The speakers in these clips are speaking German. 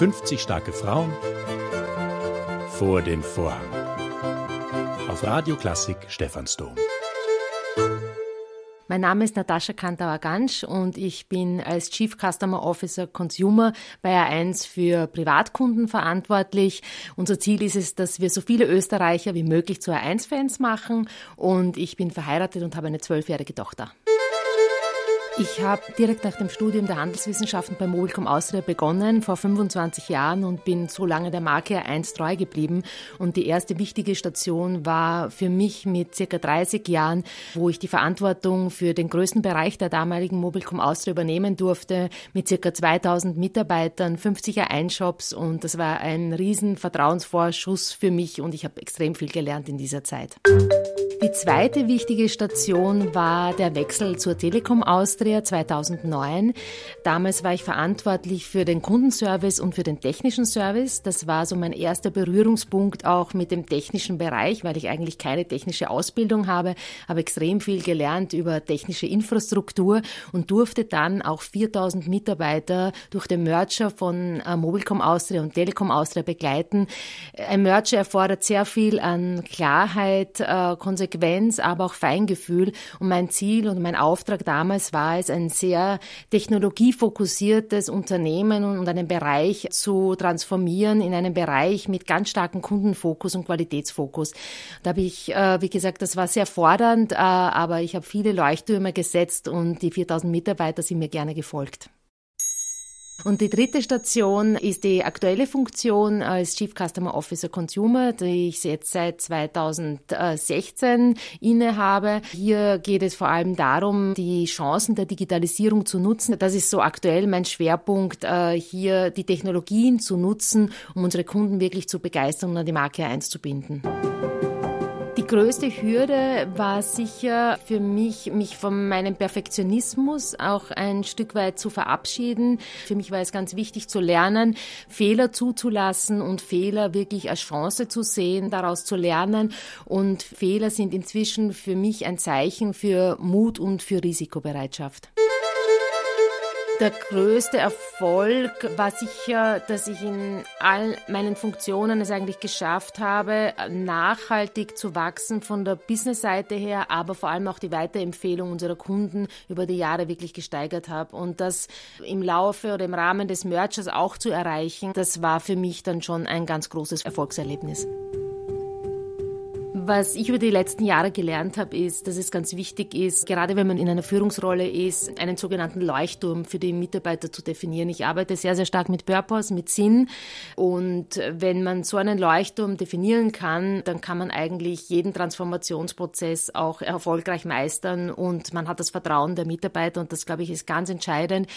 50 starke Frauen vor dem Vorhang. Auf Radio Klassik Stephansdom. Mein Name ist Natascha Kantauer-Gansch und ich bin als Chief Customer Officer Consumer bei A1 für Privatkunden verantwortlich. Unser Ziel ist es, dass wir so viele Österreicher wie möglich zu A1-Fans machen und ich bin verheiratet und habe eine zwölfjährige Tochter. Ich habe direkt nach dem Studium der Handelswissenschaften bei Mobilcom Austria begonnen, vor 25 Jahren und bin so lange der Marke 1 treu geblieben. Und die erste wichtige Station war für mich mit circa 30 Jahren, wo ich die Verantwortung für den größten Bereich der damaligen Mobilcom Austria übernehmen durfte, mit circa 2000 Mitarbeitern, 50 A1-Shops und das war ein riesen Vertrauensvorschuss für mich und ich habe extrem viel gelernt in dieser Zeit. Die zweite wichtige Station war der Wechsel zur Telekom Austria 2009. Damals war ich verantwortlich für den Kundenservice und für den technischen Service. Das war so mein erster Berührungspunkt auch mit dem technischen Bereich, weil ich eigentlich keine technische Ausbildung habe, habe extrem viel gelernt über technische Infrastruktur und durfte dann auch 4000 Mitarbeiter durch den Merger von äh, Mobilcom Austria und Telekom Austria begleiten. Ein Merger erfordert sehr viel an Klarheit, äh, Konsequenz, aber auch Feingefühl. Und mein Ziel und mein Auftrag damals war es, ein sehr technologiefokussiertes Unternehmen und einen Bereich zu transformieren in einen Bereich mit ganz starkem Kundenfokus und Qualitätsfokus. Da habe ich, äh, wie gesagt, das war sehr fordernd, äh, aber ich habe viele Leuchttürme gesetzt und die 4000 Mitarbeiter sind mir gerne gefolgt. Und die dritte Station ist die aktuelle Funktion als Chief Customer Officer Consumer, die ich jetzt seit 2016 innehabe. Hier geht es vor allem darum, die Chancen der Digitalisierung zu nutzen. Das ist so aktuell mein Schwerpunkt, äh, hier die Technologien zu nutzen, um unsere Kunden wirklich zu begeistern und an die Marke 1 zu binden. Die größte Hürde war sicher für mich, mich von meinem Perfektionismus auch ein Stück weit zu verabschieden. Für mich war es ganz wichtig zu lernen, Fehler zuzulassen und Fehler wirklich als Chance zu sehen, daraus zu lernen. Und Fehler sind inzwischen für mich ein Zeichen für Mut und für Risikobereitschaft. Der größte Erfolg war sicher, dass ich in all meinen Funktionen es eigentlich geschafft habe, nachhaltig zu wachsen von der Business-Seite her, aber vor allem auch die Weiterempfehlung unserer Kunden über die Jahre wirklich gesteigert habe. Und das im Laufe oder im Rahmen des Mergers auch zu erreichen, das war für mich dann schon ein ganz großes Erfolgserlebnis. Was ich über die letzten Jahre gelernt habe, ist, dass es ganz wichtig ist, gerade wenn man in einer Führungsrolle ist, einen sogenannten Leuchtturm für die Mitarbeiter zu definieren. Ich arbeite sehr, sehr stark mit Purpose, mit Sinn. Und wenn man so einen Leuchtturm definieren kann, dann kann man eigentlich jeden Transformationsprozess auch erfolgreich meistern und man hat das Vertrauen der Mitarbeiter und das, glaube ich, ist ganz entscheidend.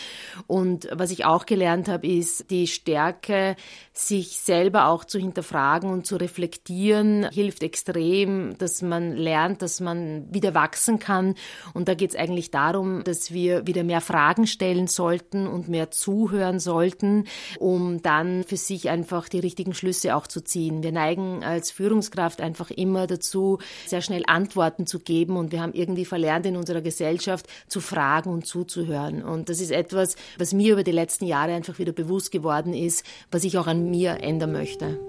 Und was ich auch gelernt habe, ist die Stärke, sich selber auch zu hinterfragen und zu reflektieren, hilft extrem System, dass man lernt, dass man wieder wachsen kann. Und da geht es eigentlich darum, dass wir wieder mehr Fragen stellen sollten und mehr zuhören sollten, um dann für sich einfach die richtigen Schlüsse auch zu ziehen. Wir neigen als Führungskraft einfach immer dazu, sehr schnell Antworten zu geben und wir haben irgendwie verlernt in unserer Gesellschaft zu fragen und zuzuhören. Und das ist etwas, was mir über die letzten Jahre einfach wieder bewusst geworden ist, was ich auch an mir ändern möchte.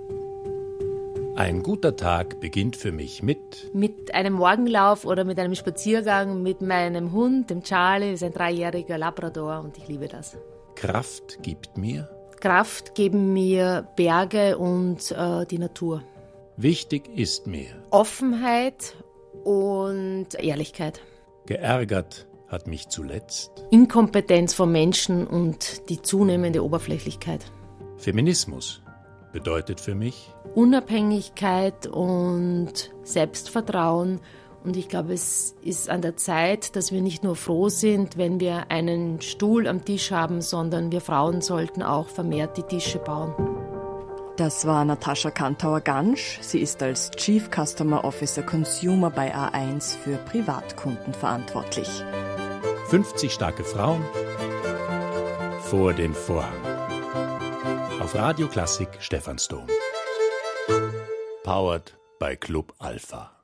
Ein guter Tag beginnt für mich mit mit einem Morgenlauf oder mit einem Spaziergang mit meinem Hund, dem Charlie, das ist ein dreijähriger Labrador und ich liebe das. Kraft gibt mir Kraft geben mir Berge und äh, die Natur. Wichtig ist mir Offenheit und Ehrlichkeit. Geärgert hat mich zuletzt Inkompetenz von Menschen und die zunehmende Oberflächlichkeit. Feminismus bedeutet für mich Unabhängigkeit und Selbstvertrauen. Und ich glaube, es ist an der Zeit, dass wir nicht nur froh sind, wenn wir einen Stuhl am Tisch haben, sondern wir Frauen sollten auch vermehrt die Tische bauen. Das war Natascha Kantauer-Gansch. Sie ist als Chief Customer Officer Consumer bei A1 für Privatkunden verantwortlich. 50 starke Frauen vor dem Vorhang auf Radio Klassik Stephansdom. Powered by Club Alpha.